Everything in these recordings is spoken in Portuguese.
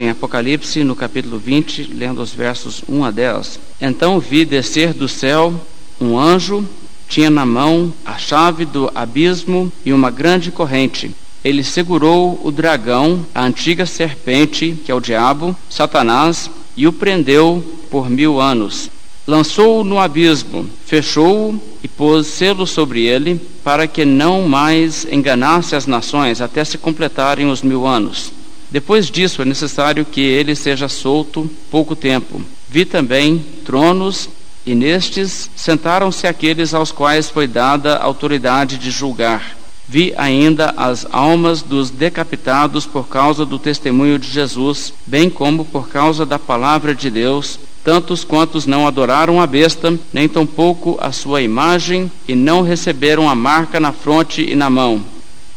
Em Apocalipse, no capítulo 20, lendo os versos 1 a 10. Então vi descer do céu um anjo, tinha na mão a chave do abismo e uma grande corrente. Ele segurou o dragão, a antiga serpente, que é o diabo, Satanás, e o prendeu por mil anos. Lançou-o no abismo, fechou-o e pôs selo sobre ele, para que não mais enganasse as nações até se completarem os mil anos. Depois disso, é necessário que ele seja solto pouco tempo. Vi também tronos, e nestes sentaram-se aqueles aos quais foi dada autoridade de julgar. Vi ainda as almas dos decapitados por causa do testemunho de Jesus, bem como por causa da palavra de Deus, tantos quantos não adoraram a besta, nem tampouco a sua imagem, e não receberam a marca na fronte e na mão.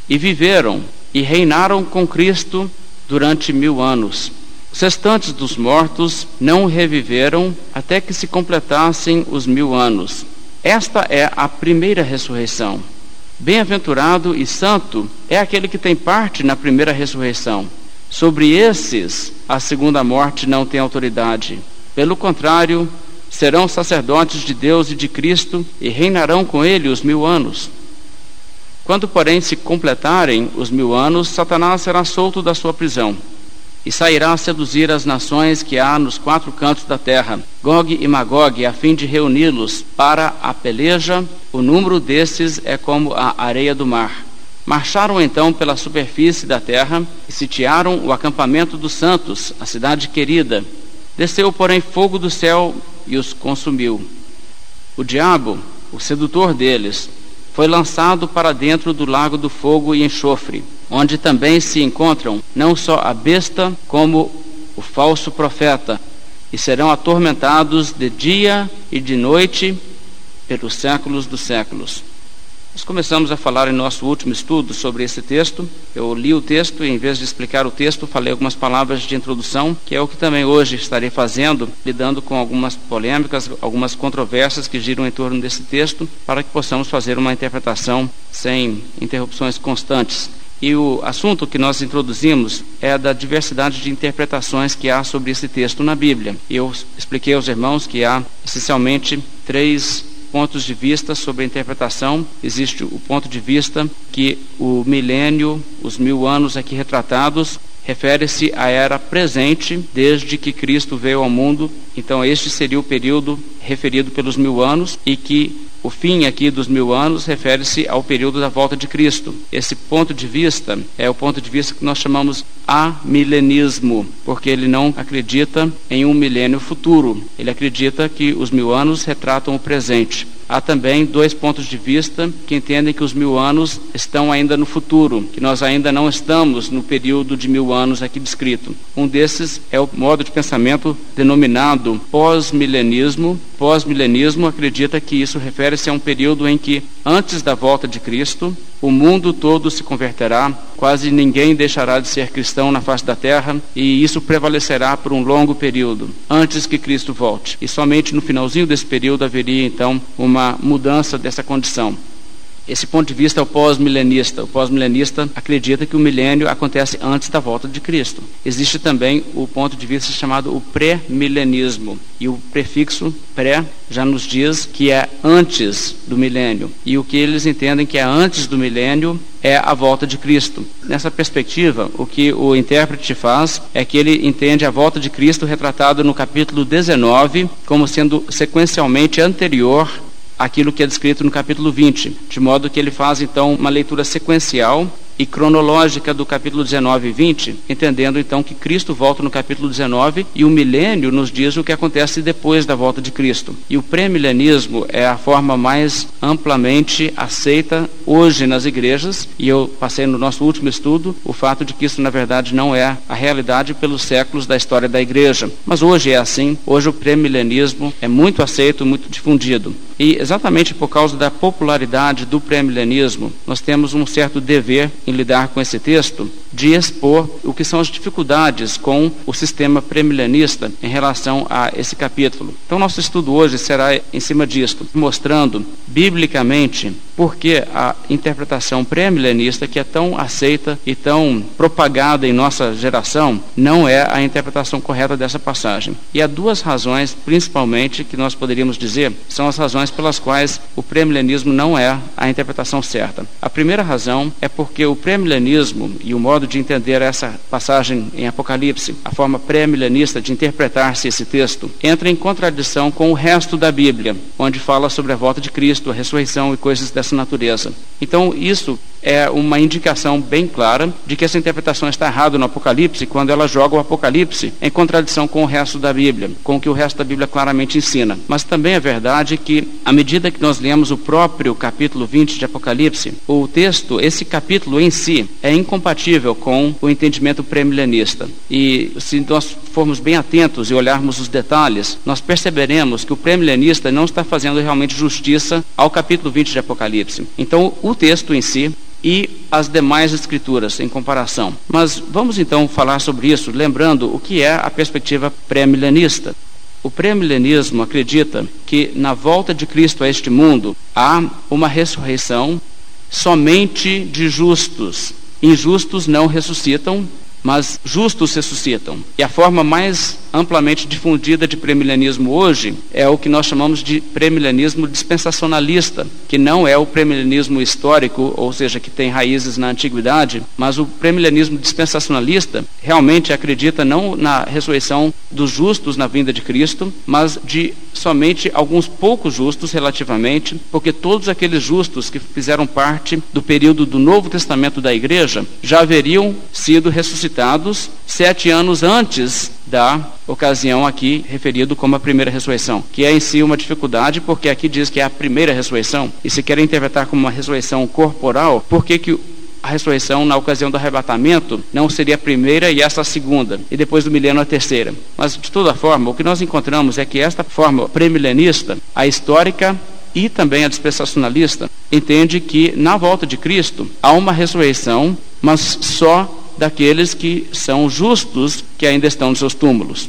E viveram e reinaram com Cristo durante mil anos. Os restantes dos mortos não reviveram até que se completassem os mil anos. Esta é a primeira ressurreição. Bem-aventurado e santo é aquele que tem parte na primeira ressurreição. Sobre esses, a segunda morte não tem autoridade. Pelo contrário, serão sacerdotes de Deus e de Cristo e reinarão com ele os mil anos. Quando, porém, se completarem os mil anos, Satanás será solto da sua prisão e sairá a seduzir as nações que há nos quatro cantos da terra, Gog e Magog, a fim de reuni-los para a peleja. O número desses é como a areia do mar. Marcharam então pela superfície da terra e sitiaram o acampamento dos santos, a cidade querida. Desceu, porém, fogo do céu e os consumiu. O diabo, o sedutor deles, foi lançado para dentro do lago do fogo e enxofre, onde também se encontram não só a besta, como o falso profeta, e serão atormentados de dia e de noite pelos séculos dos séculos. Nós começamos a falar em nosso último estudo sobre esse texto. Eu li o texto e, em vez de explicar o texto, falei algumas palavras de introdução, que é o que também hoje estarei fazendo, lidando com algumas polêmicas, algumas controvérsias que giram em torno desse texto, para que possamos fazer uma interpretação sem interrupções constantes. E o assunto que nós introduzimos é da diversidade de interpretações que há sobre esse texto na Bíblia. Eu expliquei aos irmãos que há essencialmente três pontos de vista sobre a interpretação. Existe o ponto de vista que o milênio, os mil anos aqui retratados, refere-se à era presente, desde que Cristo veio ao mundo. Então, este seria o período referido pelos mil anos e que o fim aqui dos mil anos refere-se ao período da volta de Cristo. Esse ponto de vista é o ponto de vista que nós chamamos amilenismo, porque ele não acredita em um milênio futuro. Ele acredita que os mil anos retratam o presente. Há também dois pontos de vista que entendem que os mil anos estão ainda no futuro, que nós ainda não estamos no período de mil anos aqui descrito. Um desses é o modo de pensamento denominado pós-milenismo. Pós-milenismo acredita que isso refere-se a um período em que, antes da volta de Cristo, o mundo todo se converterá, quase ninguém deixará de ser cristão na face da terra, e isso prevalecerá por um longo período, antes que Cristo volte. E somente no finalzinho desse período haveria então uma mudança dessa condição. Esse ponto de vista é o pós-milenista. O pós-milenista acredita que o milênio acontece antes da volta de Cristo. Existe também o ponto de vista chamado o pré-milenismo. E o prefixo pré já nos diz que é antes do milênio. E o que eles entendem que é antes do milênio é a volta de Cristo. Nessa perspectiva, o que o intérprete faz é que ele entende a volta de Cristo retratado no capítulo 19 como sendo sequencialmente anterior aquilo que é descrito no capítulo 20, de modo que ele faz então uma leitura sequencial e cronológica do capítulo 19 e 20, entendendo então que Cristo volta no capítulo 19 e o milênio nos diz o que acontece depois da volta de Cristo. E o pré-milenismo é a forma mais amplamente aceita hoje nas igrejas, e eu passei no nosso último estudo o fato de que isso na verdade não é a realidade pelos séculos da história da igreja. Mas hoje é assim, hoje o pré-milenismo é muito aceito, muito difundido. E exatamente por causa da popularidade do pré-milenismo, nós temos um certo dever em lidar com esse texto, de expor o que são as dificuldades com o sistema premilenista em relação a esse capítulo. Então, nosso estudo hoje será em cima disto, mostrando biblicamente por que a interpretação pré-milenista, que é tão aceita e tão propagada em nossa geração, não é a interpretação correta dessa passagem. E há duas razões, principalmente, que nós poderíamos dizer, são as razões pelas quais o pré-milenismo não é a interpretação certa. A primeira razão é porque o pré-milenismo e o modo de entender essa passagem em Apocalipse, a forma pré-milenista de interpretar-se esse texto, entra em contradição com o resto da Bíblia, onde fala sobre a volta de Cristo, a ressurreição e coisas dessa natureza. Então, isso é uma indicação bem clara de que essa interpretação está errada no Apocalipse quando ela joga o Apocalipse em contradição com o resto da Bíblia, com o que o resto da Bíblia claramente ensina. Mas também é verdade que, à medida que nós lemos o próprio capítulo 20 de Apocalipse, o texto, esse capítulo em si, é incompatível com o entendimento premilenista. E se nós formos bem atentos e olharmos os detalhes, nós perceberemos que o premilenista não está fazendo realmente justiça ao capítulo 20 de Apocalipse. Então, o texto em si e as demais escrituras em comparação. Mas vamos então falar sobre isso, lembrando o que é a perspectiva pré-milenista. O pré-milenismo acredita que na volta de Cristo a este mundo há uma ressurreição somente de justos. Injustos não ressuscitam, mas justos ressuscitam. E a forma mais amplamente difundida de premilenismo hoje é o que nós chamamos de premilenismo dispensacionalista, que não é o premilenismo histórico, ou seja, que tem raízes na antiguidade, mas o premilenismo dispensacionalista realmente acredita não na ressurreição dos justos na vinda de Cristo, mas de somente alguns poucos justos relativamente, porque todos aqueles justos que fizeram parte do período do Novo Testamento da igreja já haveriam sido ressuscitados sete anos antes da ocasião aqui referido como a primeira ressurreição, que é em si uma dificuldade, porque aqui diz que é a primeira ressurreição, e se quer interpretar como uma ressurreição corporal, por que, que a ressurreição na ocasião do arrebatamento não seria a primeira e essa a segunda, e depois do milênio a terceira. Mas, de toda forma, o que nós encontramos é que esta forma premilenista, a histórica e também a dispensacionalista, entende que na volta de Cristo há uma ressurreição, mas só daqueles que são justos que ainda estão nos seus túmulos.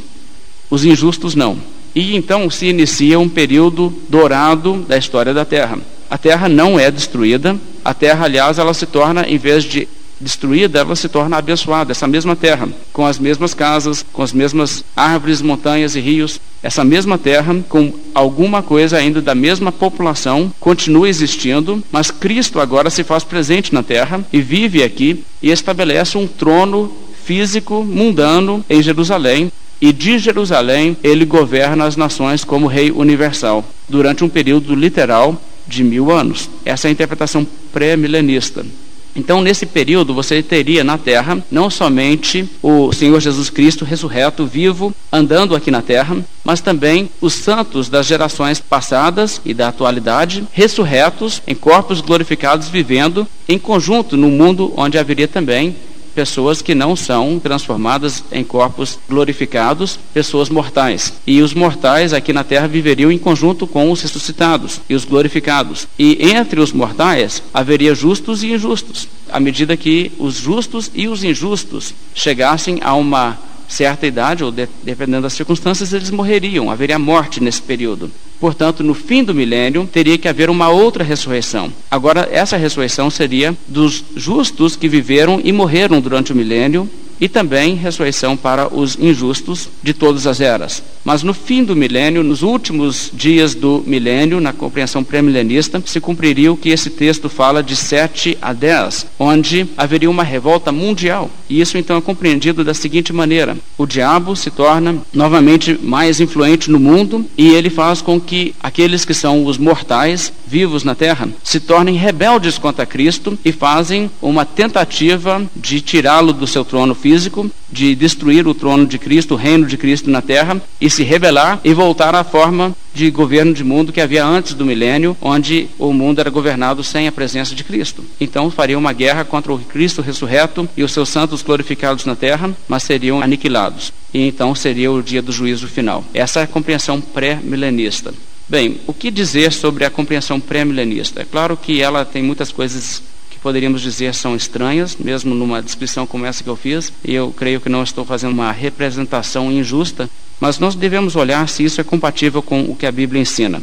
Os injustos não. E então se inicia um período dourado da história da Terra. A Terra não é destruída, a Terra, aliás, ela se torna, em vez de destruída, ela se torna abençoada, essa mesma terra, com as mesmas casas, com as mesmas árvores, montanhas e rios. Essa mesma terra, com alguma coisa ainda da mesma população, continua existindo, mas Cristo agora se faz presente na terra e vive aqui e estabelece um trono físico, mundano, em Jerusalém, e de Jerusalém ele governa as nações como rei universal, durante um período literal de mil anos. Essa é a interpretação pré-milenista. Então, nesse período, você teria na terra não somente o Senhor Jesus Cristo ressurreto, vivo, andando aqui na terra, mas também os santos das gerações passadas e da atualidade, ressurretos em corpos glorificados, vivendo em conjunto no mundo onde haveria também pessoas que não são transformadas em corpos glorificados, pessoas mortais. E os mortais aqui na terra viveriam em conjunto com os ressuscitados e os glorificados. E entre os mortais haveria justos e injustos, à medida que os justos e os injustos chegassem a uma certa idade, ou de, dependendo das circunstâncias, eles morreriam, haveria morte nesse período. Portanto, no fim do milênio, teria que haver uma outra ressurreição. Agora, essa ressurreição seria dos justos que viveram e morreram durante o milênio, e também ressurreição para os injustos de todas as eras. Mas no fim do milênio, nos últimos dias do milênio, na compreensão pré-milenista, se cumpriria o que esse texto fala de 7 a 10, onde haveria uma revolta mundial. E isso então é compreendido da seguinte maneira: o diabo se torna novamente mais influente no mundo e ele faz com que aqueles que são os mortais vivos na terra se tornem rebeldes contra Cristo e fazem uma tentativa de tirá-lo do seu trono físico de destruir o trono de Cristo, o reino de Cristo na terra, e se rebelar e voltar à forma de governo de mundo que havia antes do milênio, onde o mundo era governado sem a presença de Cristo. Então faria uma guerra contra o Cristo ressurreto e os seus santos glorificados na terra, mas seriam aniquilados. E então seria o dia do juízo final. Essa é a compreensão pré-milenista. Bem, o que dizer sobre a compreensão pré-milenista? É claro que ela tem muitas coisas poderíamos dizer são estranhas, mesmo numa descrição como essa que eu fiz, e eu creio que não estou fazendo uma representação injusta, mas nós devemos olhar se isso é compatível com o que a Bíblia ensina.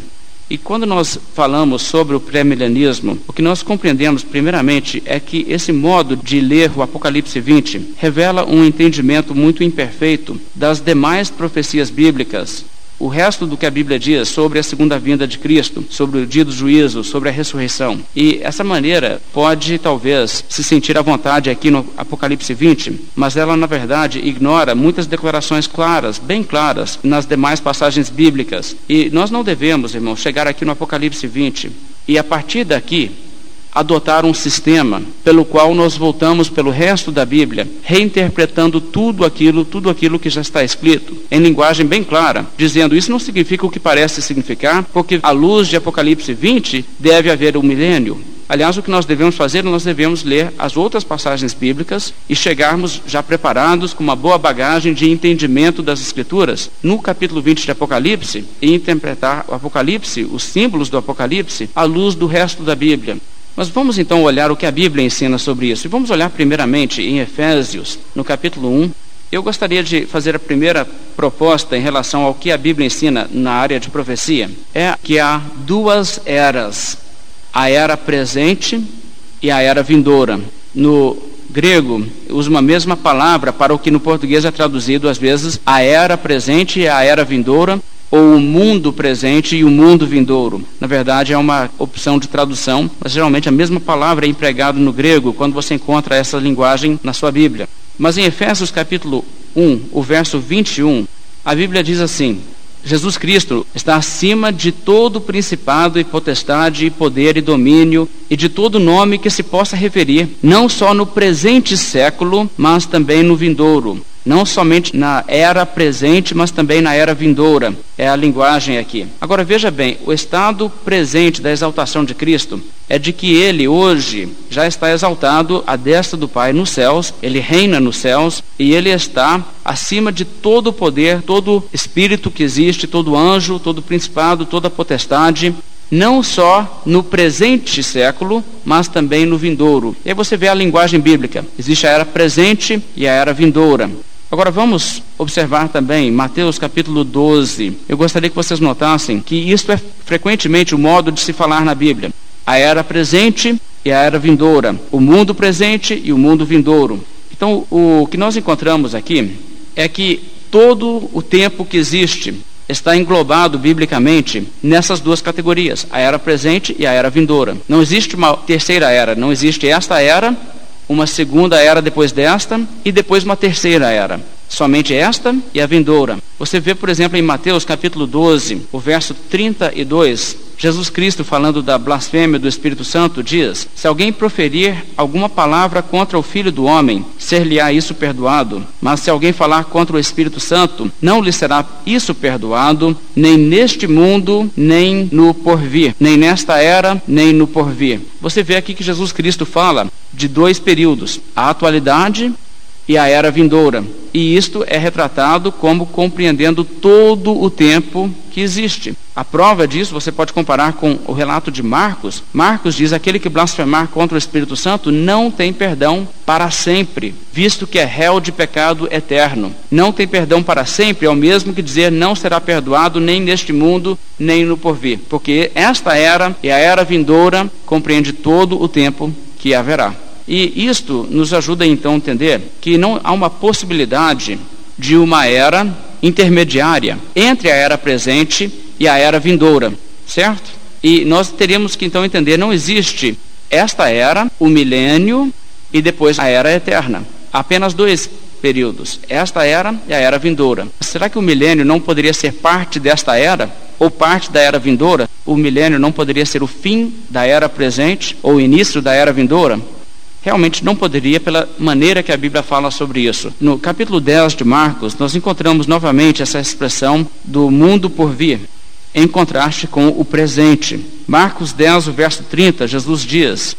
E quando nós falamos sobre o pré-milenismo, o que nós compreendemos, primeiramente, é que esse modo de ler o Apocalipse 20 revela um entendimento muito imperfeito das demais profecias bíblicas o resto do que a Bíblia diz sobre a segunda vinda de Cristo, sobre o dia do juízo, sobre a ressurreição. E essa maneira pode talvez se sentir à vontade aqui no Apocalipse 20, mas ela na verdade ignora muitas declarações claras, bem claras, nas demais passagens bíblicas. E nós não devemos, irmãos, chegar aqui no Apocalipse 20 e a partir daqui adotar um sistema pelo qual nós voltamos pelo resto da Bíblia, reinterpretando tudo aquilo, tudo aquilo que já está escrito, em linguagem bem clara, dizendo isso não significa o que parece significar, porque à luz de Apocalipse 20 deve haver um milênio. Aliás, o que nós devemos fazer, nós devemos ler as outras passagens bíblicas e chegarmos já preparados com uma boa bagagem de entendimento das Escrituras no capítulo 20 de Apocalipse e interpretar o Apocalipse, os símbolos do Apocalipse, à luz do resto da Bíblia. Mas vamos então olhar o que a Bíblia ensina sobre isso. E vamos olhar primeiramente em Efésios, no capítulo 1. Eu gostaria de fazer a primeira proposta em relação ao que a Bíblia ensina na área de profecia. É que há duas eras: a era presente e a era vindoura. No grego, usa uma mesma palavra para o que no português é traduzido às vezes a era presente e a era vindoura, ou o mundo presente e o mundo vindouro. Na verdade, é uma opção de tradução, mas geralmente a mesma palavra é empregada no grego quando você encontra essa linguagem na sua Bíblia. Mas em Efésios capítulo 1, o verso 21, a Bíblia diz assim: Jesus Cristo está acima de todo principado e potestade e poder e domínio e de todo nome que se possa referir, não só no presente século, mas também no vindouro não somente na era presente, mas também na era vindoura. É a linguagem aqui. Agora veja bem, o estado presente da exaltação de Cristo é de que ele hoje já está exaltado à destra do Pai nos céus, ele reina nos céus e ele está acima de todo o poder, todo espírito que existe, todo anjo, todo principado, toda potestade, não só no presente século, mas também no vindouro. E aí você vê a linguagem bíblica. Existe a era presente e a era vindoura. Agora vamos observar também Mateus capítulo 12. Eu gostaria que vocês notassem que isto é frequentemente o modo de se falar na Bíblia. A era presente e a era vindoura, o mundo presente e o mundo vindouro. Então, o que nós encontramos aqui é que todo o tempo que existe está englobado biblicamente nessas duas categorias, a era presente e a era vindoura. Não existe uma terceira era, não existe esta era uma segunda era depois desta e depois uma terceira era. Somente esta e a vindoura. Você vê, por exemplo, em Mateus capítulo 12, o verso 32, Jesus Cristo, falando da blasfêmia do Espírito Santo, diz: Se alguém proferir alguma palavra contra o Filho do Homem, ser-lhe-á isso perdoado. Mas se alguém falar contra o Espírito Santo, não lhe será isso perdoado, nem neste mundo, nem no porvir, nem nesta era, nem no porvir. Você vê aqui que Jesus Cristo fala de dois períodos: a atualidade e a era vindoura. E isto é retratado como compreendendo todo o tempo que existe. A prova disso você pode comparar com o relato de Marcos. Marcos diz: aquele que blasfemar contra o Espírito Santo não tem perdão para sempre, visto que é réu de pecado eterno. Não tem perdão para sempre é o mesmo que dizer não será perdoado nem neste mundo, nem no porvir. Porque esta era e a era vindoura compreende todo o tempo que haverá. E isto nos ajuda então a entender que não há uma possibilidade de uma era intermediária entre a era presente e a era vindoura, certo? E nós teríamos que então entender, não existe esta era, o milênio e depois a era eterna. Apenas dois períodos, esta era e a era vindoura. Será que o milênio não poderia ser parte desta era? Ou parte da era vindoura? O milênio não poderia ser o fim da era presente ou o início da era vindoura? Realmente não poderia, pela maneira que a Bíblia fala sobre isso. No capítulo 10 de Marcos, nós encontramos novamente essa expressão do mundo por vir, em contraste com o presente. Marcos 10, o verso 30, Jesus diz: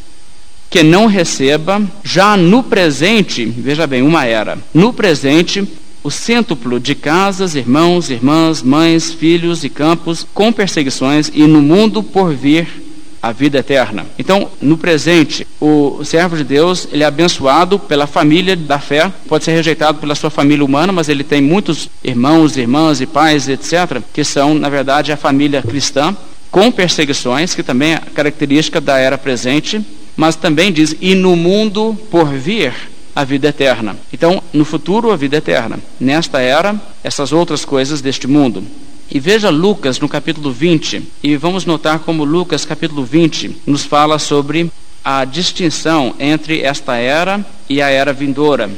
Que não receba já no presente, veja bem, uma era, no presente, o cêntuplo de casas, irmãos, irmãs, mães, filhos e campos, com perseguições, e no mundo por vir a vida eterna. Então, no presente, o servo de Deus, ele é abençoado pela família da fé, pode ser rejeitado pela sua família humana, mas ele tem muitos irmãos, irmãs e pais, etc., que são, na verdade, a família cristã, com perseguições, que também é característica da era presente, mas também diz, e no mundo por vir a vida eterna. Então, no futuro, a vida eterna. Nesta era, essas outras coisas deste mundo. E veja Lucas no capítulo 20, e vamos notar como Lucas, capítulo 20, nos fala sobre a distinção entre esta era e a era vindoura.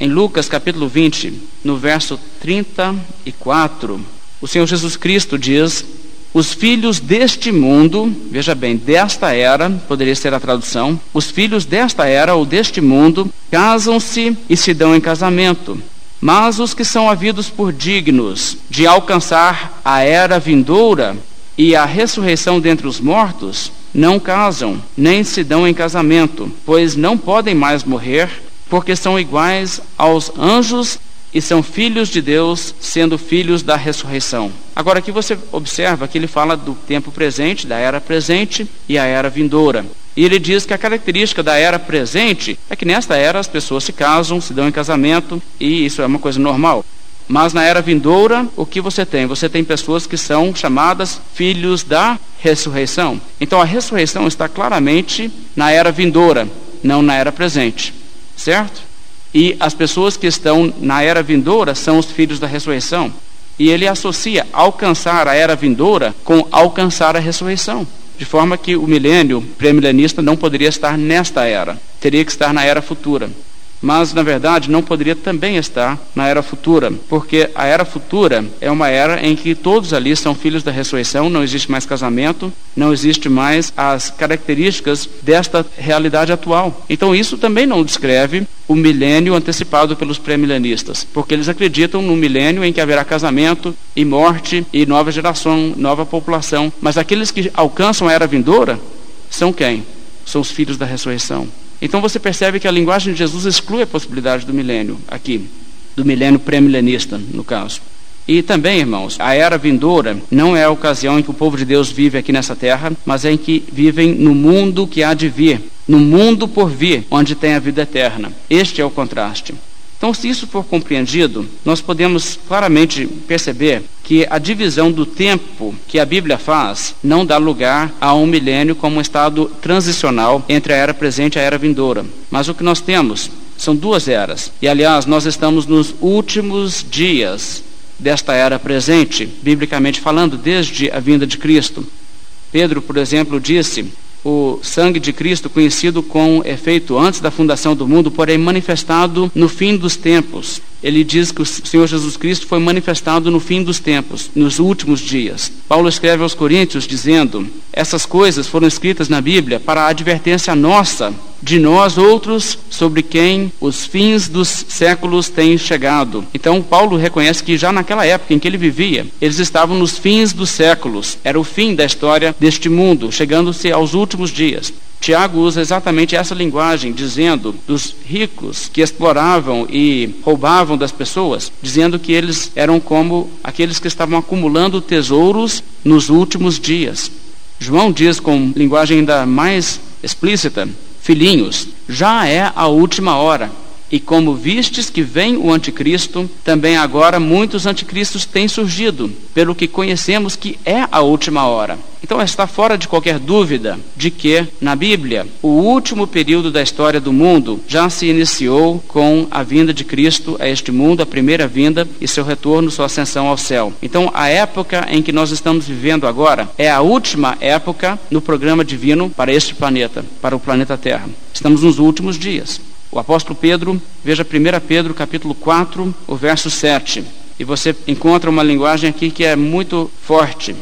Em Lucas, capítulo 20, no verso 34, o Senhor Jesus Cristo diz: Os filhos deste mundo, veja bem, desta era, poderia ser a tradução, os filhos desta era ou deste mundo casam-se e se dão em casamento mas os que são havidos por dignos de alcançar a era vindoura e a ressurreição dentre os mortos, não casam, nem se dão em casamento, pois não podem mais morrer, porque são iguais aos anjos e são filhos de Deus, sendo filhos da ressurreição. Agora aqui você observa que ele fala do tempo presente, da era presente e a era vindoura. E ele diz que a característica da era presente é que nesta era as pessoas se casam, se dão em casamento, e isso é uma coisa normal. Mas na era vindoura, o que você tem? Você tem pessoas que são chamadas filhos da ressurreição. Então a ressurreição está claramente na era vindoura, não na era presente. Certo? E as pessoas que estão na era vindoura são os filhos da ressurreição. E ele associa alcançar a era vindoura com alcançar a ressurreição de forma que o milênio pré-milenista não poderia estar nesta era, teria que estar na era futura. Mas, na verdade, não poderia também estar na era futura, porque a era futura é uma era em que todos ali são filhos da ressurreição, não existe mais casamento, não existe mais as características desta realidade atual. Então, isso também não descreve o milênio antecipado pelos pré-milenistas, porque eles acreditam no milênio em que haverá casamento e morte e nova geração, nova população. Mas aqueles que alcançam a era vindoura são quem? São os filhos da ressurreição. Então você percebe que a linguagem de Jesus exclui a possibilidade do milênio aqui, do milênio pré-milenista, no caso. E também, irmãos, a era vindoura não é a ocasião em que o povo de Deus vive aqui nessa terra, mas é em que vivem no mundo que há de vir, no mundo por vir, onde tem a vida eterna. Este é o contraste. Então, se isso for compreendido, nós podemos claramente perceber que a divisão do tempo que a Bíblia faz não dá lugar a um milênio como um estado transicional entre a era presente e a era vindoura. Mas o que nós temos são duas eras. E, aliás, nós estamos nos últimos dias desta era presente, biblicamente falando, desde a vinda de Cristo. Pedro, por exemplo, disse o sangue de Cristo, conhecido com efeito antes da fundação do mundo, porém manifestado no fim dos tempos. Ele diz que o Senhor Jesus Cristo foi manifestado no fim dos tempos, nos últimos dias. Paulo escreve aos Coríntios dizendo: Essas coisas foram escritas na Bíblia para a advertência nossa, de nós outros, sobre quem os fins dos séculos têm chegado. Então, Paulo reconhece que já naquela época em que ele vivia, eles estavam nos fins dos séculos. Era o fim da história deste mundo, chegando-se aos últimos dias. Tiago usa exatamente essa linguagem, dizendo dos ricos que exploravam e roubavam das pessoas, dizendo que eles eram como aqueles que estavam acumulando tesouros nos últimos dias. João diz com linguagem ainda mais explícita: Filhinhos, já é a última hora. E como vistes que vem o anticristo, também agora muitos anticristos têm surgido, pelo que conhecemos que é a última hora. Então está fora de qualquer dúvida de que, na Bíblia, o último período da história do mundo já se iniciou com a vinda de Cristo a este mundo, a primeira vinda e seu retorno, sua ascensão ao céu. Então, a época em que nós estamos vivendo agora é a última época no programa divino para este planeta, para o planeta Terra. Estamos nos últimos dias. O apóstolo Pedro, veja 1 Pedro capítulo 4, o verso 7. E você encontra uma linguagem aqui que é muito forte.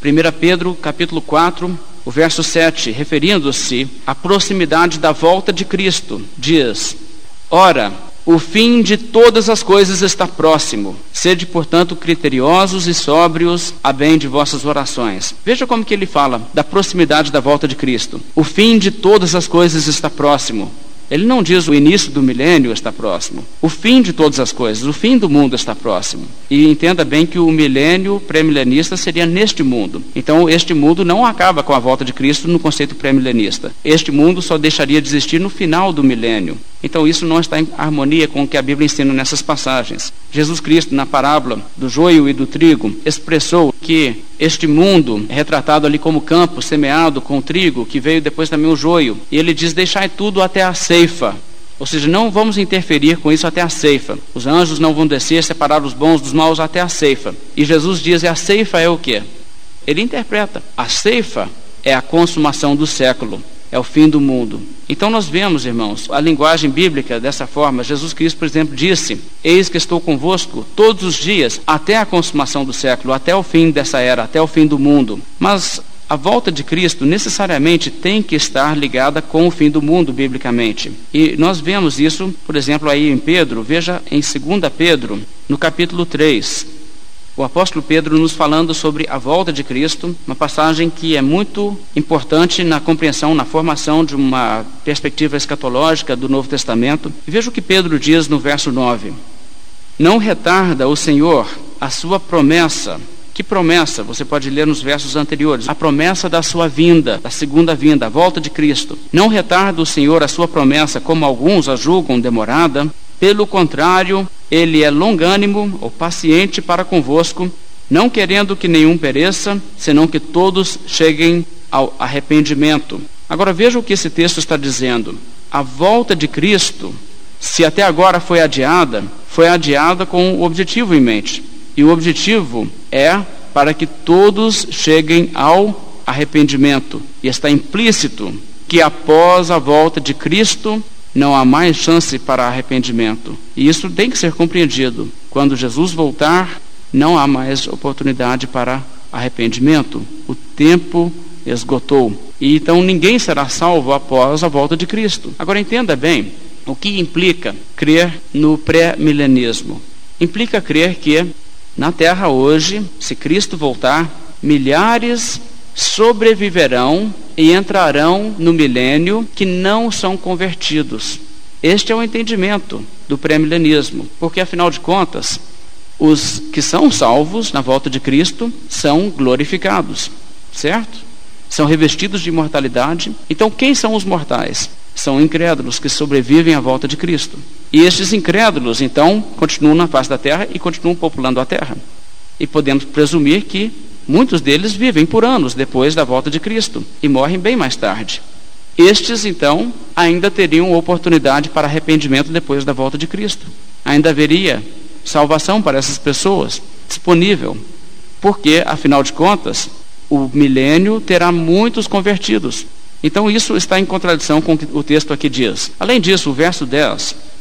1 Pedro capítulo 4, o verso 7, referindo-se à proximidade da volta de Cristo, diz: Ora, o fim de todas as coisas está próximo. Sede, portanto, criteriosos e sóbrios a bem de vossas orações. Veja como que ele fala da proximidade da volta de Cristo. O fim de todas as coisas está próximo. Ele não diz o início do milênio está próximo. O fim de todas as coisas, o fim do mundo está próximo. E entenda bem que o milênio pré-milenista seria neste mundo. Então, este mundo não acaba com a volta de Cristo no conceito pré-milenista. Este mundo só deixaria de existir no final do milênio. Então, isso não está em harmonia com o que a Bíblia ensina nessas passagens. Jesus Cristo, na parábola do joio e do trigo, expressou que este mundo, é retratado ali como campo semeado com trigo, que veio depois também o joio, e ele diz: Deixai tudo até a ceifa. Ou seja, não vamos interferir com isso até a ceifa. Os anjos não vão descer, separar os bons dos maus até a ceifa. E Jesus diz: e a ceifa é o quê? Ele interpreta: a ceifa é a consumação do século é o fim do mundo. Então nós vemos, irmãos, a linguagem bíblica dessa forma. Jesus Cristo, por exemplo, disse: Eis que estou convosco todos os dias, até a consumação do século, até o fim dessa era, até o fim do mundo. Mas a volta de Cristo necessariamente tem que estar ligada com o fim do mundo, biblicamente. E nós vemos isso, por exemplo, aí em Pedro, veja em 2 Pedro, no capítulo 3 o apóstolo Pedro nos falando sobre a volta de Cristo, uma passagem que é muito importante na compreensão, na formação de uma perspectiva escatológica do Novo Testamento. Veja o que Pedro diz no verso 9: Não retarda o Senhor a sua promessa. Que promessa? Você pode ler nos versos anteriores. A promessa da sua vinda, da segunda vinda, a volta de Cristo. Não retarda o Senhor a sua promessa, como alguns a julgam demorada. Pelo contrário, ele é longânimo ou paciente para convosco, não querendo que nenhum pereça, senão que todos cheguem ao arrependimento. Agora veja o que esse texto está dizendo. A volta de Cristo, se até agora foi adiada, foi adiada com o objetivo em mente. E o objetivo é para que todos cheguem ao arrependimento. E está implícito que após a volta de Cristo, não há mais chance para arrependimento. E isso tem que ser compreendido. Quando Jesus voltar, não há mais oportunidade para arrependimento. O tempo esgotou. E então ninguém será salvo após a volta de Cristo. Agora entenda bem o que implica crer no pré-milenismo. Implica crer que na Terra hoje, se Cristo voltar, milhares sobreviverão e entrarão no milênio que não são convertidos. Este é o entendimento do pré-milenismo, porque afinal de contas, os que são salvos na volta de Cristo são glorificados, certo? São revestidos de imortalidade. Então, quem são os mortais? São incrédulos que sobrevivem à volta de Cristo. E estes incrédulos, então, continuam na face da terra e continuam populando a terra. E podemos presumir que Muitos deles vivem por anos depois da volta de Cristo e morrem bem mais tarde. Estes, então, ainda teriam oportunidade para arrependimento depois da volta de Cristo. Ainda haveria salvação para essas pessoas disponível, porque, afinal de contas, o milênio terá muitos convertidos. Então, isso está em contradição com o que o texto aqui diz. Além disso, o verso 10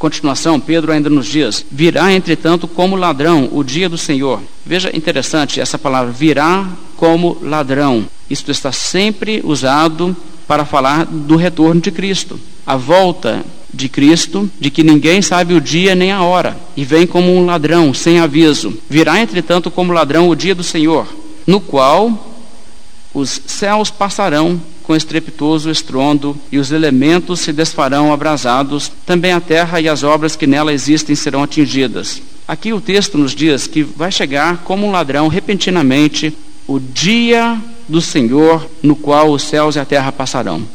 continuação, Pedro ainda nos diz: Virá, entretanto, como ladrão o dia do Senhor. Veja interessante essa palavra, virá como ladrão. Isto está sempre usado para falar do retorno de Cristo. A volta de Cristo, de que ninguém sabe o dia nem a hora, e vem como um ladrão, sem aviso. Virá, entretanto, como ladrão o dia do Senhor, no qual os céus passarão com estrepitoso estrondo, e os elementos se desfarão abrasados, também a terra e as obras que nela existem serão atingidas. Aqui o texto nos diz que vai chegar como um ladrão repentinamente o dia do Senhor, no qual os céus e a terra passarão.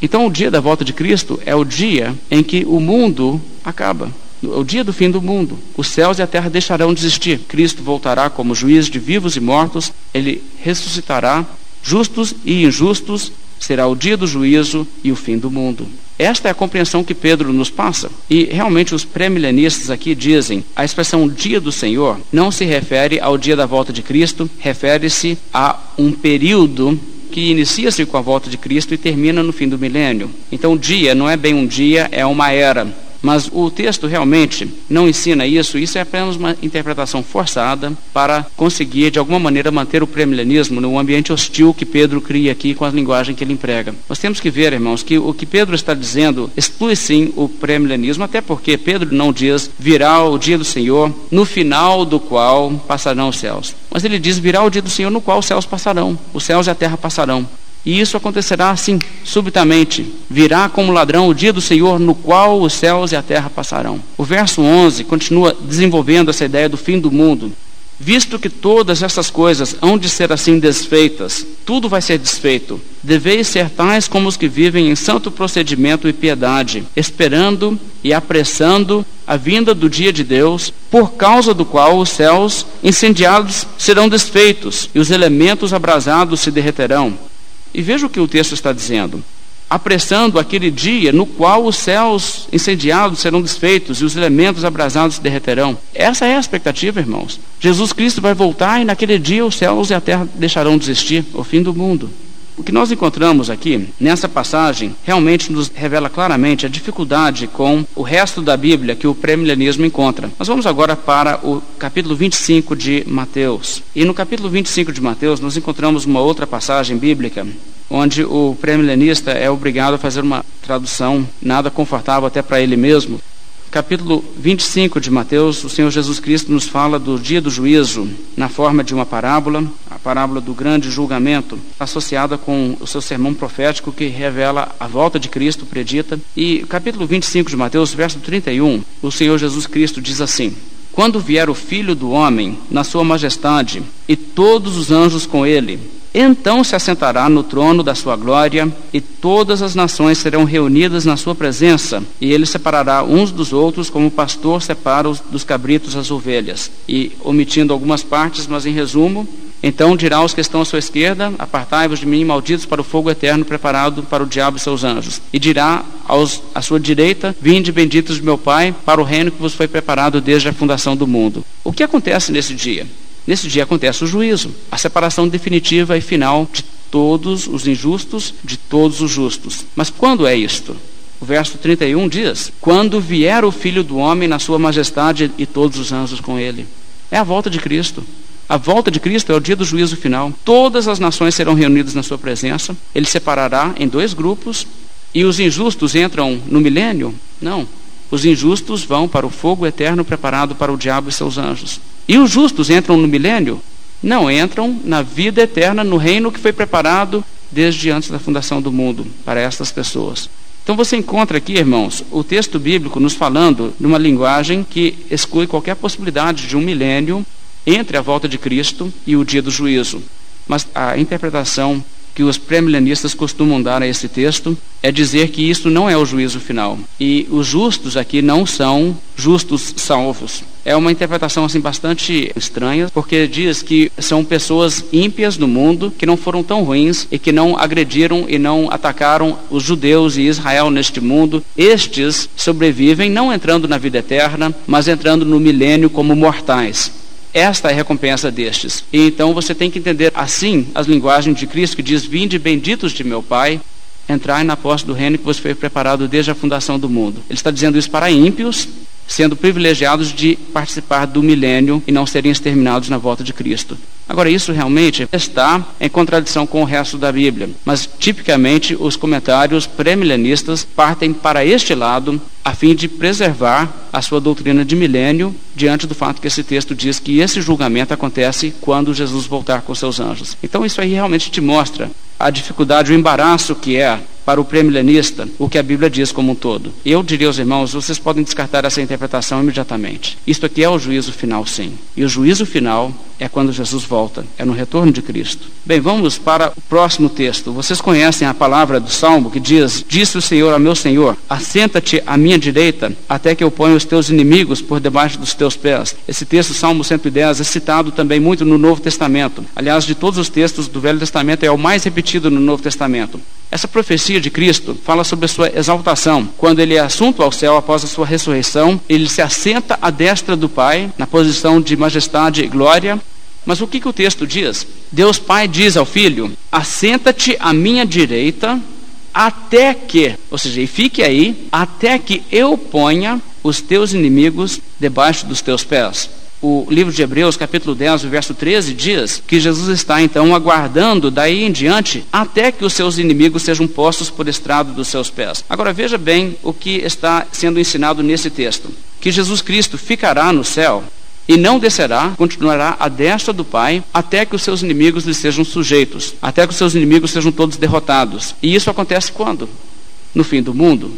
Então, o dia da volta de Cristo é o dia em que o mundo acaba. O dia do fim do mundo. Os céus e a terra deixarão de existir. Cristo voltará como juiz de vivos e mortos. Ele ressuscitará justos e injustos, será o dia do juízo e o fim do mundo. Esta é a compreensão que Pedro nos passa. E realmente os pré-milenistas aqui dizem: a expressão dia do Senhor não se refere ao dia da volta de Cristo, refere-se a um período que inicia-se com a volta de Cristo e termina no fim do milênio. Então, dia não é bem um dia, é uma era. Mas o texto realmente não ensina isso, isso é apenas uma interpretação forçada para conseguir, de alguma maneira, manter o premilenismo no ambiente hostil que Pedro cria aqui com a linguagem que ele emprega. Nós temos que ver, irmãos, que o que Pedro está dizendo exclui sim o premilenismo, até porque Pedro não diz virá o dia do Senhor, no final do qual passarão os céus. Mas ele diz virá o dia do Senhor no qual os céus passarão, os céus e a terra passarão. E isso acontecerá assim, subitamente. Virá como ladrão o dia do Senhor, no qual os céus e a terra passarão. O verso 11 continua desenvolvendo essa ideia do fim do mundo. Visto que todas essas coisas hão de ser assim desfeitas, tudo vai ser desfeito. Deveis ser tais como os que vivem em santo procedimento e piedade, esperando e apressando a vinda do dia de Deus, por causa do qual os céus incendiados serão desfeitos e os elementos abrasados se derreterão. E veja o que o texto está dizendo apressando aquele dia no qual os céus incendiados serão desfeitos e os elementos abrasados se derreterão. Essa é a expectativa, irmãos. Jesus Cristo vai voltar e naquele dia os céus e a terra deixarão de existir, o fim do mundo. O que nós encontramos aqui, nessa passagem, realmente nos revela claramente a dificuldade com o resto da Bíblia que o pré-milenismo encontra. Nós vamos agora para o capítulo 25 de Mateus. E no capítulo 25 de Mateus, nós encontramos uma outra passagem bíblica onde o pré-milenista é obrigado a fazer uma tradução nada confortável até para ele mesmo. Capítulo 25 de Mateus, o Senhor Jesus Cristo nos fala do dia do juízo na forma de uma parábola, a parábola do grande julgamento, associada com o seu sermão profético que revela a volta de Cristo predita. E capítulo 25 de Mateus, verso 31, o Senhor Jesus Cristo diz assim: Quando vier o Filho do homem na sua majestade e todos os anjos com ele, então se assentará no trono da sua glória, e todas as nações serão reunidas na sua presença, e ele separará uns dos outros, como o pastor separa os dos cabritos as ovelhas. E omitindo algumas partes, mas em resumo, então dirá aos que estão à sua esquerda: Apartai-vos de mim, malditos, para o fogo eterno preparado para o diabo e seus anjos. E dirá aos à sua direita: Vinde, benditos de meu Pai, para o reino que vos foi preparado desde a fundação do mundo. O que acontece nesse dia? Nesse dia acontece o juízo, a separação definitiva e final de todos os injustos de todos os justos. Mas quando é isto? O verso 31 diz: Quando vier o Filho do Homem na sua majestade e todos os anjos com ele. É a volta de Cristo. A volta de Cristo é o dia do juízo final. Todas as nações serão reunidas na sua presença. Ele separará em dois grupos. E os injustos entram no milênio? Não. Os injustos vão para o fogo eterno preparado para o diabo e seus anjos. E os justos entram no milênio? Não, entram na vida eterna, no reino que foi preparado desde antes da fundação do mundo para estas pessoas. Então você encontra aqui, irmãos, o texto bíblico nos falando numa linguagem que exclui qualquer possibilidade de um milênio entre a volta de Cristo e o dia do juízo. Mas a interpretação que os premilenistas costumam dar a esse texto é dizer que isso não é o juízo final. E os justos aqui não são justos salvos. É uma interpretação assim bastante estranha, porque diz que são pessoas ímpias no mundo que não foram tão ruins e que não agrediram e não atacaram os judeus e Israel neste mundo. Estes sobrevivem não entrando na vida eterna, mas entrando no milênio como mortais. Esta é a recompensa destes. E então você tem que entender assim as linguagens de Cristo que diz: Vinde benditos de meu Pai, entrai na posse do reino que vos foi preparado desde a fundação do mundo. Ele está dizendo isso para ímpios, sendo privilegiados de participar do milênio e não serem exterminados na volta de Cristo. Agora, isso realmente está em contradição com o resto da Bíblia, mas tipicamente os comentários pré-milenistas partem para este lado a fim de preservar a sua doutrina de milênio diante do fato que esse texto diz que esse julgamento acontece quando Jesus voltar com seus anjos. Então, isso aí realmente te mostra a dificuldade, o embaraço que é para o premilenista o que a Bíblia diz como um todo. Eu diria aos irmãos, vocês podem descartar essa interpretação imediatamente. Isto aqui é o juízo final, sim. E o juízo final é quando Jesus volta, é no retorno de Cristo. Bem, vamos para o próximo texto. Vocês conhecem a palavra do Salmo que diz: Disse o Senhor ao meu Senhor: Assenta-te à minha direita, até que eu ponha os teus inimigos por debaixo dos teus pés. Esse texto, Salmo 110, é citado também muito no Novo Testamento. Aliás, de todos os textos do Velho Testamento, é o mais repetido no Novo Testamento. Essa profecia de Cristo fala sobre a sua exaltação. Quando ele é assunto ao céu após a sua ressurreição, ele se assenta à destra do Pai, na posição de majestade e glória. Mas o que, que o texto diz? Deus Pai diz ao Filho: Assenta-te à minha direita, até que, ou seja, e fique aí, até que eu ponha os teus inimigos debaixo dos teus pés o livro de Hebreus, capítulo 10, verso 13, diz que Jesus está então aguardando daí em diante até que os seus inimigos sejam postos por estrado dos seus pés. Agora veja bem o que está sendo ensinado nesse texto: que Jesus Cristo ficará no céu e não descerá, continuará à destra do Pai, até que os seus inimigos lhe sejam sujeitos, até que os seus inimigos sejam todos derrotados. E isso acontece quando? No fim do mundo.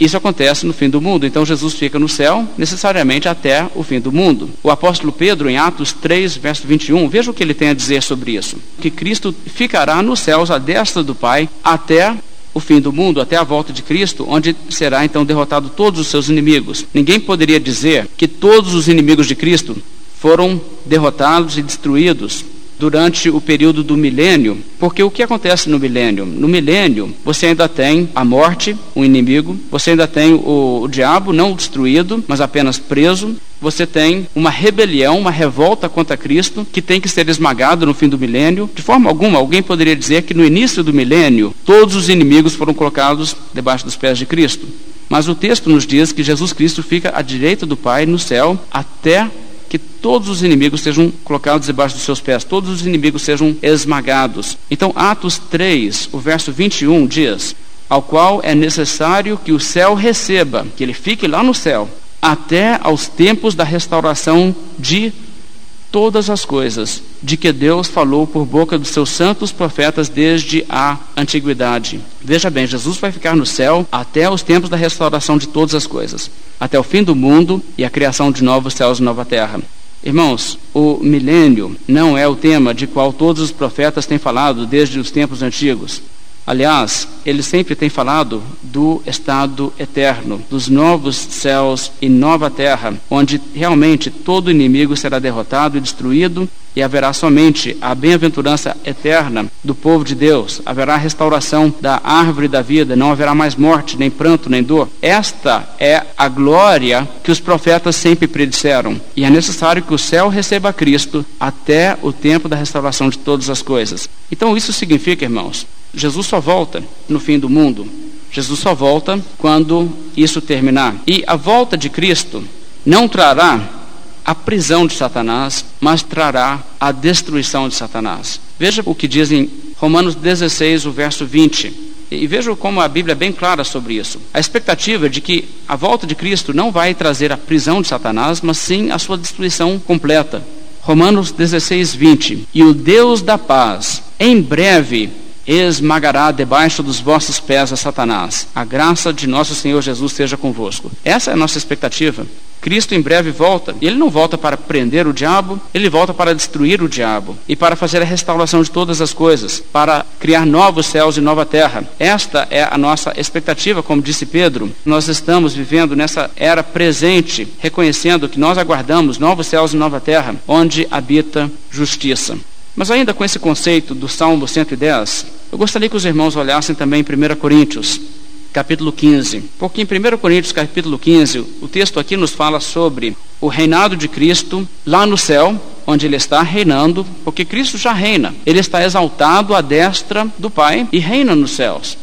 Isso acontece no fim do mundo. Então Jesus fica no céu, necessariamente até o fim do mundo. O apóstolo Pedro, em Atos 3, verso 21, veja o que ele tem a dizer sobre isso: que Cristo ficará nos céus à destra do Pai até o fim do mundo, até a volta de Cristo, onde será então derrotado todos os seus inimigos. Ninguém poderia dizer que todos os inimigos de Cristo foram derrotados e destruídos durante o período do milênio, porque o que acontece no milênio? No milênio, você ainda tem a morte, o inimigo, você ainda tem o, o diabo não destruído, mas apenas preso, você tem uma rebelião, uma revolta contra Cristo, que tem que ser esmagado no fim do milênio. De forma alguma, alguém poderia dizer que no início do milênio, todos os inimigos foram colocados debaixo dos pés de Cristo. Mas o texto nos diz que Jesus Cristo fica à direita do Pai no céu até que todos os inimigos sejam colocados debaixo dos seus pés, todos os inimigos sejam esmagados. Então, Atos 3, o verso 21 diz: Ao qual é necessário que o céu receba, que ele fique lá no céu, até aos tempos da restauração de todas as coisas de que Deus falou por boca dos seus santos profetas desde a antiguidade. Veja bem, Jesus vai ficar no céu até os tempos da restauração de todas as coisas, até o fim do mundo e a criação de novos céus e nova terra. Irmãos, o milênio não é o tema de qual todos os profetas têm falado desde os tempos antigos. Aliás, ele sempre tem falado do estado eterno, dos novos céus e nova terra, onde realmente todo inimigo será derrotado e destruído e haverá somente a bem-aventurança eterna do povo de Deus, haverá restauração da árvore da vida, não haverá mais morte, nem pranto, nem dor. Esta é a glória que os profetas sempre predisseram, e é necessário que o céu receba Cristo até o tempo da restauração de todas as coisas. Então, isso significa, irmãos, Jesus só volta no fim do mundo. Jesus só volta quando isso terminar. E a volta de Cristo não trará a prisão de Satanás, mas trará a destruição de Satanás. Veja o que diz em Romanos 16, o verso 20. E veja como a Bíblia é bem clara sobre isso. A expectativa de que a volta de Cristo não vai trazer a prisão de Satanás, mas sim a sua destruição completa. Romanos 16, 20. E o Deus da paz, em breve, esmagará debaixo dos vossos pés a Satanás. A graça de nosso Senhor Jesus seja convosco. Essa é a nossa expectativa. Cristo em breve volta, e ele não volta para prender o diabo, ele volta para destruir o diabo e para fazer a restauração de todas as coisas, para criar novos céus e nova terra. Esta é a nossa expectativa, como disse Pedro. Nós estamos vivendo nessa era presente, reconhecendo que nós aguardamos novos céus e nova terra, onde habita justiça. Mas ainda com esse conceito do Salmo 110, eu gostaria que os irmãos olhassem também em 1 Coríntios, capítulo 15. Porque em 1 Coríntios, capítulo 15, o texto aqui nos fala sobre o reinado de Cristo lá no céu, onde ele está reinando, porque Cristo já reina. Ele está exaltado à destra do Pai e reina nos céus.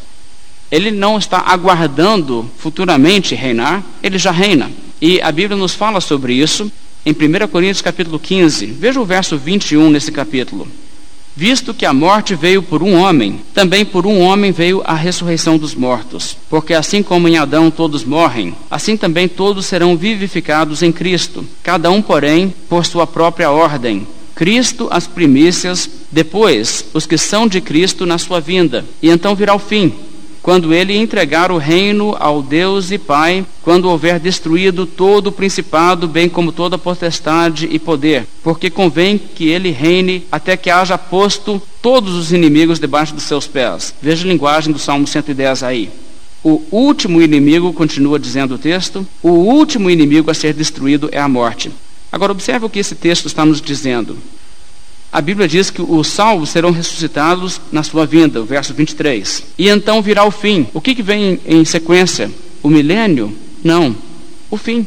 Ele não está aguardando futuramente reinar, ele já reina. E a Bíblia nos fala sobre isso em 1 Coríntios capítulo 15. Veja o verso 21 nesse capítulo. Visto que a morte veio por um homem, também por um homem veio a ressurreição dos mortos. Porque assim como em Adão todos morrem, assim também todos serão vivificados em Cristo, cada um, porém, por sua própria ordem. Cristo as primícias, depois os que são de Cristo na sua vinda, e então virá o fim quando ele entregar o reino ao Deus e Pai, quando houver destruído todo o principado, bem como toda potestade e poder, porque convém que ele reine até que haja posto todos os inimigos debaixo dos seus pés. Veja a linguagem do Salmo 110 aí. O último inimigo, continua dizendo o texto, o último inimigo a ser destruído é a morte. Agora, observe o que esse texto está nos dizendo. A Bíblia diz que os salvos serão ressuscitados na sua vinda, o verso 23. E então virá o fim. O que, que vem em sequência? O milênio? Não, o fim.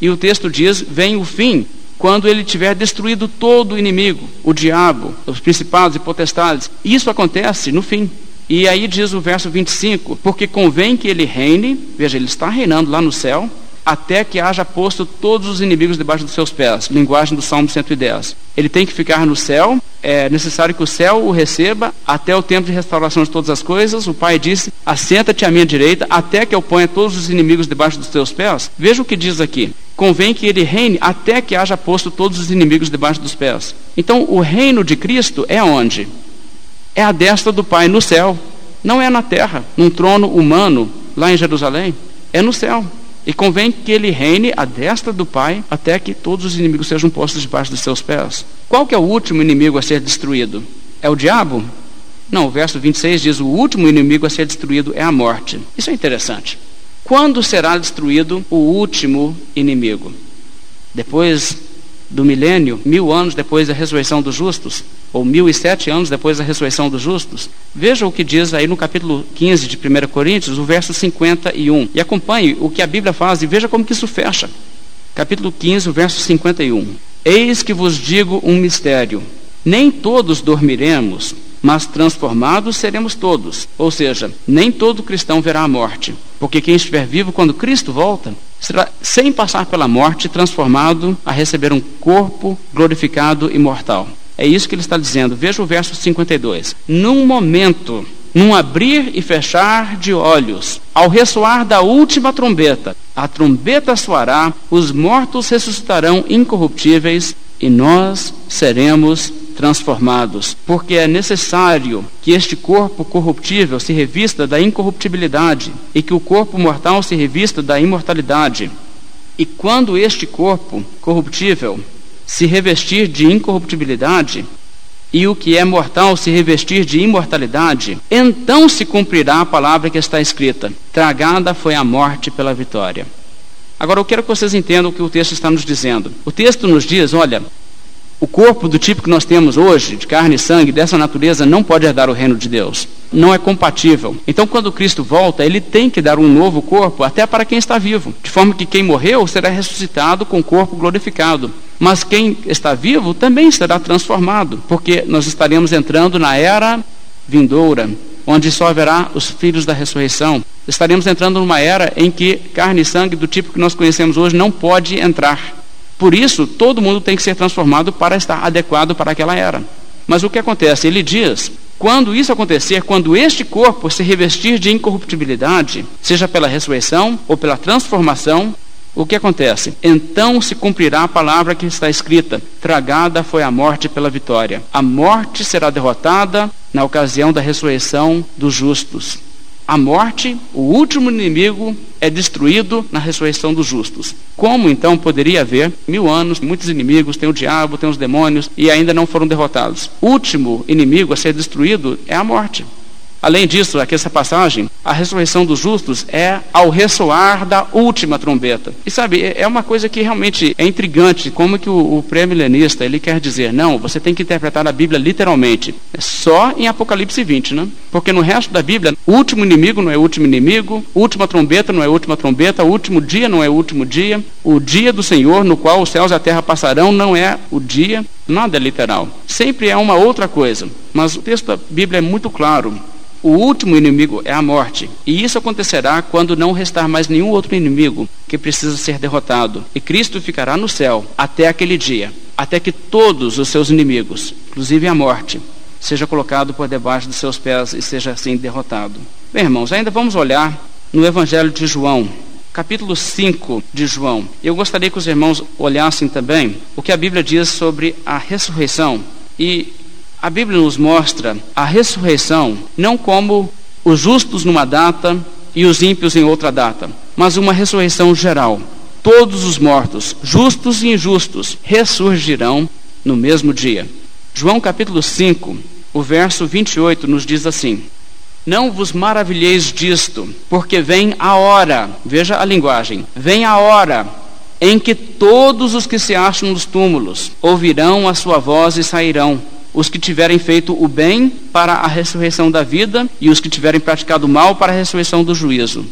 E o texto diz: vem o fim quando ele tiver destruído todo o inimigo, o diabo, os principados e potestades. Isso acontece no fim. E aí diz o verso 25: porque convém que ele reine, veja, ele está reinando lá no céu, até que haja posto todos os inimigos debaixo dos seus pés. Linguagem do Salmo 110. Ele tem que ficar no céu, é necessário que o céu o receba até o tempo de restauração de todas as coisas. O Pai disse: Assenta-te à minha direita, até que eu ponha todos os inimigos debaixo dos teus pés. Veja o que diz aqui. Convém que ele reine até que haja posto todos os inimigos debaixo dos pés. Então, o reino de Cristo é onde? É a destra do Pai no céu. Não é na terra, num trono humano, lá em Jerusalém. É no céu. E convém que ele reine à destra do Pai até que todos os inimigos sejam postos debaixo dos seus pés. Qual que é o último inimigo a ser destruído? É o diabo? Não, o verso 26 diz: o último inimigo a ser destruído é a morte. Isso é interessante. Quando será destruído o último inimigo? Depois do milênio, mil anos depois da ressurreição dos justos, ou mil e sete anos depois da ressurreição dos justos. Veja o que diz aí no capítulo 15 de 1 Coríntios, o verso 51. E acompanhe o que a Bíblia faz e veja como que isso fecha. Capítulo 15, o verso 51. Eis que vos digo um mistério. Nem todos dormiremos, mas transformados seremos todos. Ou seja, nem todo cristão verá a morte, porque quem estiver vivo quando Cristo volta, será sem passar pela morte transformado a receber um corpo glorificado e mortal. É isso que ele está dizendo. Veja o verso 52. Num momento, num abrir e fechar de olhos, ao ressoar da última trombeta, a trombeta soará, os mortos ressuscitarão incorruptíveis e nós seremos transformados, porque é necessário que este corpo corruptível se revista da incorruptibilidade e que o corpo mortal se revista da imortalidade. E quando este corpo corruptível se revestir de incorruptibilidade, e o que é mortal se revestir de imortalidade, então se cumprirá a palavra que está escrita: tragada foi a morte pela vitória. Agora eu quero que vocês entendam o que o texto está nos dizendo. O texto nos diz: olha, o corpo do tipo que nós temos hoje, de carne e sangue, dessa natureza, não pode herdar o reino de Deus. Não é compatível. Então, quando Cristo volta, ele tem que dar um novo corpo até para quem está vivo, de forma que quem morreu será ressuscitado com o corpo glorificado. Mas quem está vivo também será transformado, porque nós estaremos entrando na era vindoura, onde só haverá os filhos da ressurreição. Estaremos entrando numa era em que carne e sangue do tipo que nós conhecemos hoje não pode entrar. Por isso, todo mundo tem que ser transformado para estar adequado para aquela era. Mas o que acontece? Ele diz: quando isso acontecer, quando este corpo se revestir de incorruptibilidade, seja pela ressurreição ou pela transformação, o que acontece? Então se cumprirá a palavra que está escrita: tragada foi a morte pela vitória. A morte será derrotada na ocasião da ressurreição dos justos a morte, o último inimigo, é destruído na ressurreição dos justos. Como então poderia haver mil anos, muitos inimigos, tem o diabo, tem os demônios, e ainda não foram derrotados? O último inimigo a ser destruído é a morte. Além disso, aqui essa passagem, a ressurreição dos justos é ao ressoar da última trombeta. E sabe, é, é uma coisa que realmente é intrigante, como que o, o pré-milenista, ele quer dizer, não, você tem que interpretar a Bíblia literalmente. É só em Apocalipse 20, né? Porque no resto da Bíblia, o último inimigo não é o último inimigo, última trombeta não é última trombeta, o último dia não é o último dia, o dia do Senhor, no qual os céus e a terra passarão, não é o dia, nada é literal. Sempre é uma outra coisa. Mas o texto da Bíblia é muito claro o último inimigo é a morte, e isso acontecerá quando não restar mais nenhum outro inimigo que precisa ser derrotado, e Cristo ficará no céu até aquele dia, até que todos os seus inimigos, inclusive a morte, seja colocado por debaixo dos seus pés e seja assim derrotado. Bem, irmãos, ainda vamos olhar no Evangelho de João, capítulo 5 de João. Eu gostaria que os irmãos olhassem também o que a Bíblia diz sobre a ressurreição e a Bíblia nos mostra a ressurreição não como os justos numa data e os ímpios em outra data, mas uma ressurreição geral. Todos os mortos, justos e injustos, ressurgirão no mesmo dia. João capítulo 5, o verso 28 nos diz assim: Não vos maravilheis disto, porque vem a hora, veja a linguagem, vem a hora em que todos os que se acham nos túmulos ouvirão a sua voz e sairão os que tiverem feito o bem para a ressurreição da vida e os que tiverem praticado o mal para a ressurreição do juízo.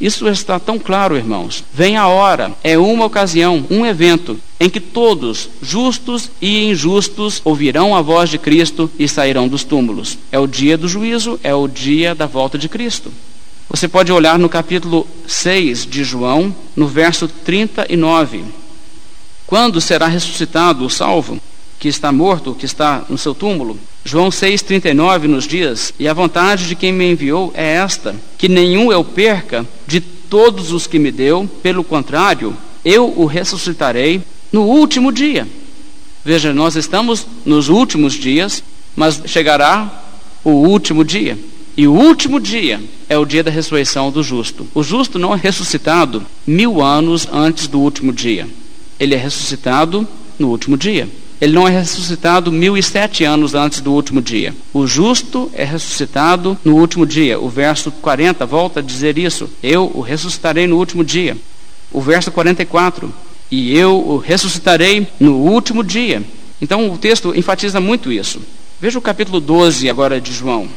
Isso está tão claro, irmãos. Vem a hora, é uma ocasião, um evento, em que todos, justos e injustos, ouvirão a voz de Cristo e sairão dos túmulos. É o dia do juízo, é o dia da volta de Cristo. Você pode olhar no capítulo 6 de João, no verso 39. Quando será ressuscitado o salvo, que está morto, que está no seu túmulo? João 6,39 nos diz: E a vontade de quem me enviou é esta, que nenhum eu perca de todos os que me deu, pelo contrário, eu o ressuscitarei no último dia. Veja, nós estamos nos últimos dias, mas chegará o último dia. E o último dia é o dia da ressurreição do justo. O justo não é ressuscitado mil anos antes do último dia. Ele é ressuscitado no último dia. Ele não é ressuscitado mil e sete anos antes do último dia. O justo é ressuscitado no último dia. O verso 40 volta a dizer isso. Eu o ressuscitarei no último dia. O verso 44. E eu o ressuscitarei no último dia. Então o texto enfatiza muito isso. Veja o capítulo 12 agora de João.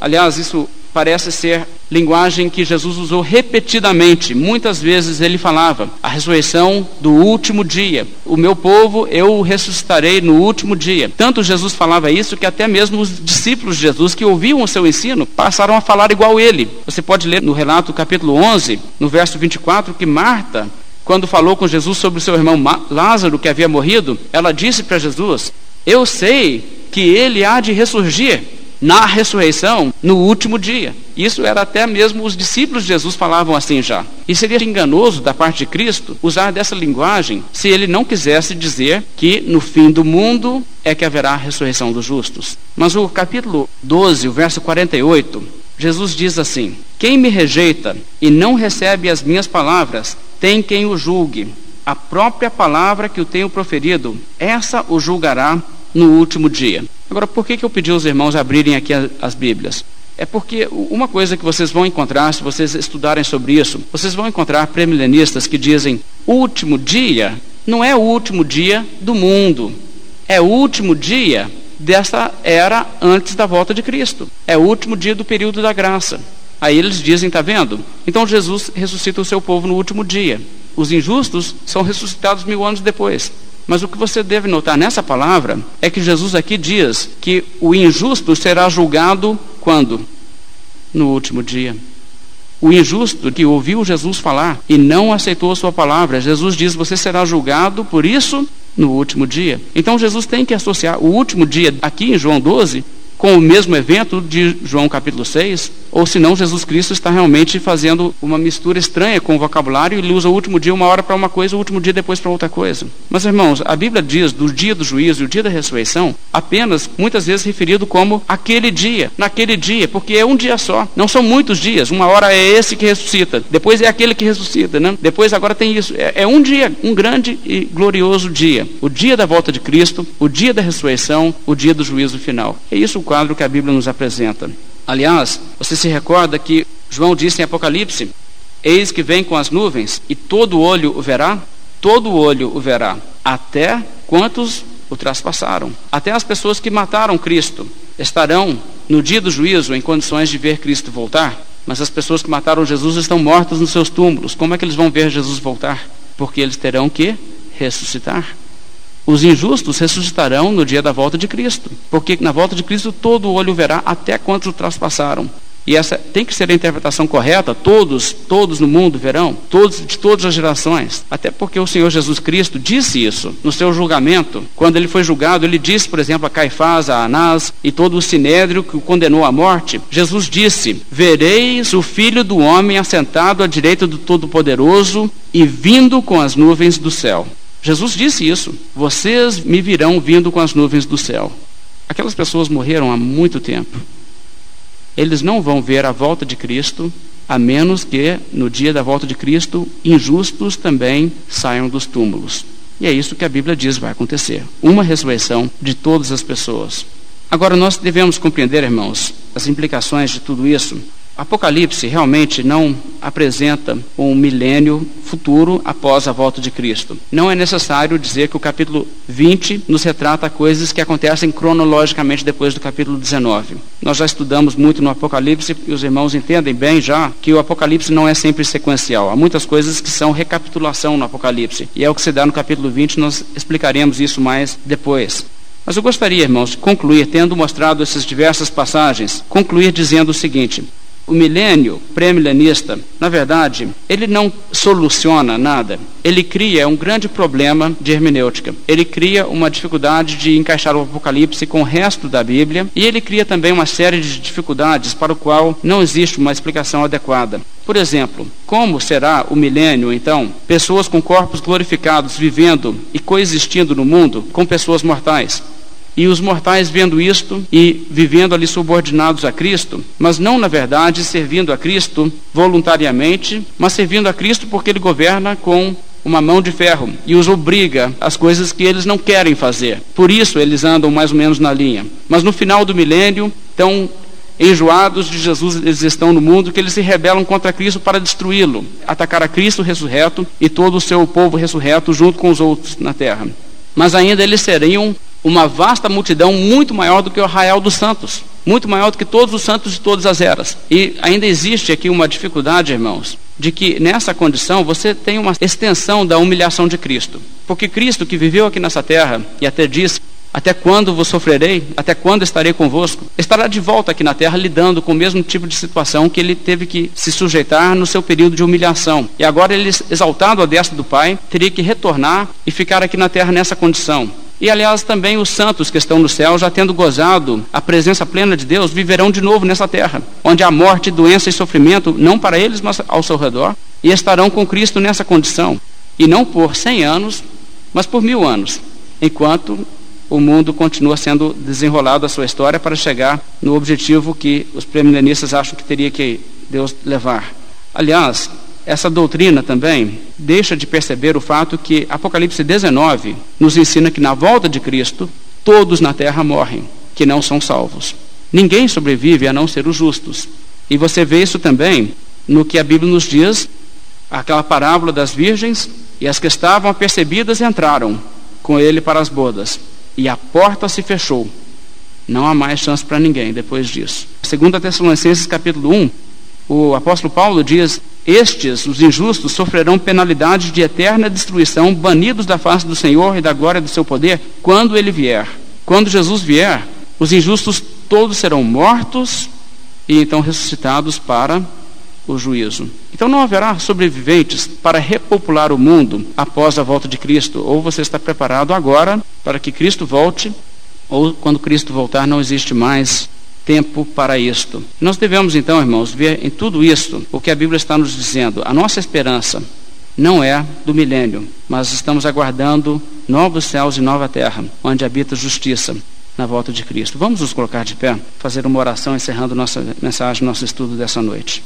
Aliás, isso parece ser linguagem que Jesus usou repetidamente. Muitas vezes ele falava a ressurreição do último dia. O meu povo eu ressuscitarei no último dia. Tanto Jesus falava isso que até mesmo os discípulos de Jesus que ouviam o seu ensino passaram a falar igual ele. Você pode ler no relato capítulo 11, no verso 24, que Marta quando falou com Jesus sobre o seu irmão Lázaro que havia morrido, ela disse para Jesus: Eu sei que ele há de ressurgir na ressurreição no último dia. Isso era até mesmo os discípulos de Jesus falavam assim já. E seria enganoso da parte de Cristo usar dessa linguagem se ele não quisesse dizer que no fim do mundo é que haverá a ressurreição dos justos. Mas o capítulo 12, o verso 48, Jesus diz assim: Quem me rejeita e não recebe as minhas palavras, tem quem o julgue. A própria palavra que eu tenho proferido, essa o julgará no último dia. Agora, por que, que eu pedi aos irmãos abrirem aqui as Bíblias? É porque uma coisa que vocês vão encontrar, se vocês estudarem sobre isso, vocês vão encontrar premilenistas que dizem: último dia não é o último dia do mundo, é o último dia dessa era antes da volta de Cristo, é o último dia do período da graça. Aí eles dizem: está vendo? Então Jesus ressuscita o seu povo no último dia. Os injustos são ressuscitados mil anos depois. Mas o que você deve notar nessa palavra é que Jesus aqui diz que o injusto será julgado quando? No último dia. O injusto que ouviu Jesus falar e não aceitou a sua palavra, Jesus diz: Você será julgado por isso no último dia. Então Jesus tem que associar o último dia, aqui em João 12, com o mesmo evento de João capítulo 6, ou senão Jesus Cristo está realmente fazendo uma mistura estranha com o vocabulário e usa o último dia uma hora para uma coisa, o último dia depois para outra coisa. Mas irmãos, a Bíblia diz do dia do juízo e o dia da ressurreição apenas muitas vezes referido como aquele dia, naquele dia, porque é um dia só. Não são muitos dias. Uma hora é esse que ressuscita, depois é aquele que ressuscita, né? Depois agora tem isso. É, é um dia, um grande e glorioso dia. O dia da volta de Cristo, o dia da ressurreição, o dia do juízo final. É isso o quadro que a Bíblia nos apresenta. Aliás, você se recorda que João disse em Apocalipse: Eis que vem com as nuvens, e todo olho o verá, todo olho o verá, até quantos o traspassaram. Até as pessoas que mataram Cristo estarão no dia do juízo em condições de ver Cristo voltar, mas as pessoas que mataram Jesus estão mortas nos seus túmulos. Como é que eles vão ver Jesus voltar? Porque eles terão que ressuscitar. Os injustos ressuscitarão no dia da volta de Cristo, porque na volta de Cristo todo olho verá até quantos o traspassaram. E essa tem que ser a interpretação correta, todos, todos no mundo verão, todos de todas as gerações. Até porque o Senhor Jesus Cristo disse isso no seu julgamento. Quando ele foi julgado, ele disse, por exemplo, a Caifás, a Anás e todo o sinédrio que o condenou à morte. Jesus disse: Vereis o filho do homem assentado à direita do Todo-Poderoso e vindo com as nuvens do céu. Jesus disse isso: Vocês me virão vindo com as nuvens do céu. Aquelas pessoas morreram há muito tempo. Eles não vão ver a volta de Cristo, a menos que no dia da volta de Cristo, injustos também saiam dos túmulos. E é isso que a Bíblia diz vai acontecer: uma ressurreição de todas as pessoas. Agora, nós devemos compreender, irmãos, as implicações de tudo isso Apocalipse realmente não apresenta um milênio futuro após a volta de Cristo. Não é necessário dizer que o capítulo 20 nos retrata coisas que acontecem cronologicamente depois do capítulo 19. Nós já estudamos muito no Apocalipse e os irmãos entendem bem já que o Apocalipse não é sempre sequencial. Há muitas coisas que são recapitulação no Apocalipse. E é o que se dá no capítulo 20, nós explicaremos isso mais depois. Mas eu gostaria, irmãos, de concluir, tendo mostrado essas diversas passagens, concluir dizendo o seguinte: O milênio pré-milenista, na verdade, ele não soluciona nada. Ele cria um grande problema de hermenêutica. Ele cria uma dificuldade de encaixar o Apocalipse com o resto da Bíblia e ele cria também uma série de dificuldades para o qual não existe uma explicação adequada. Por exemplo, como será o milênio, então? Pessoas com corpos glorificados vivendo e coexistindo no mundo com pessoas mortais. E os mortais vendo isto e vivendo ali subordinados a Cristo, mas não na verdade servindo a Cristo voluntariamente, mas servindo a Cristo porque ele governa com uma mão de ferro e os obriga às coisas que eles não querem fazer. Por isso eles andam mais ou menos na linha. Mas no final do milênio, tão enjoados de Jesus eles estão no mundo que eles se rebelam contra Cristo para destruí-lo, atacar a Cristo ressurreto e todo o seu povo ressurreto junto com os outros na terra. Mas ainda eles seriam uma vasta multidão muito maior do que o arraial dos santos, muito maior do que todos os santos de todas as eras. E ainda existe aqui uma dificuldade, irmãos, de que nessa condição você tem uma extensão da humilhação de Cristo. Porque Cristo, que viveu aqui nessa terra e até disse: Até quando vos sofrerei? Até quando estarei convosco? Estará de volta aqui na terra lidando com o mesmo tipo de situação que ele teve que se sujeitar no seu período de humilhação. E agora ele, exaltado à destra do Pai, teria que retornar e ficar aqui na terra nessa condição. E aliás, também os santos que estão no céu, já tendo gozado a presença plena de Deus, viverão de novo nessa terra, onde há morte, doença e sofrimento, não para eles, mas ao seu redor, e estarão com Cristo nessa condição. E não por cem anos, mas por mil anos, enquanto o mundo continua sendo desenrolado a sua história para chegar no objetivo que os premilenistas acham que teria que Deus levar. Aliás, essa doutrina também deixa de perceber o fato que Apocalipse 19 nos ensina que na volta de Cristo todos na terra morrem, que não são salvos. Ninguém sobrevive a não ser os justos. E você vê isso também no que a Bíblia nos diz, aquela parábola das virgens, e as que estavam apercebidas entraram com ele para as bodas, e a porta se fechou. Não há mais chance para ninguém depois disso. Segundo a Tessalonicenses capítulo 1, o apóstolo Paulo diz: Estes, os injustos, sofrerão penalidades de eterna destruição, banidos da face do Senhor e da glória do seu poder, quando ele vier. Quando Jesus vier, os injustos todos serão mortos e então ressuscitados para o juízo. Então não haverá sobreviventes para repopular o mundo após a volta de Cristo. Ou você está preparado agora para que Cristo volte, ou quando Cristo voltar não existe mais tempo para isto. Nós devemos então, irmãos, ver em tudo isto o que a Bíblia está nos dizendo. A nossa esperança não é do milênio, mas estamos aguardando novos céus e nova terra, onde habita justiça na volta de Cristo. Vamos nos colocar de pé, fazer uma oração encerrando nossa mensagem, nosso estudo dessa noite.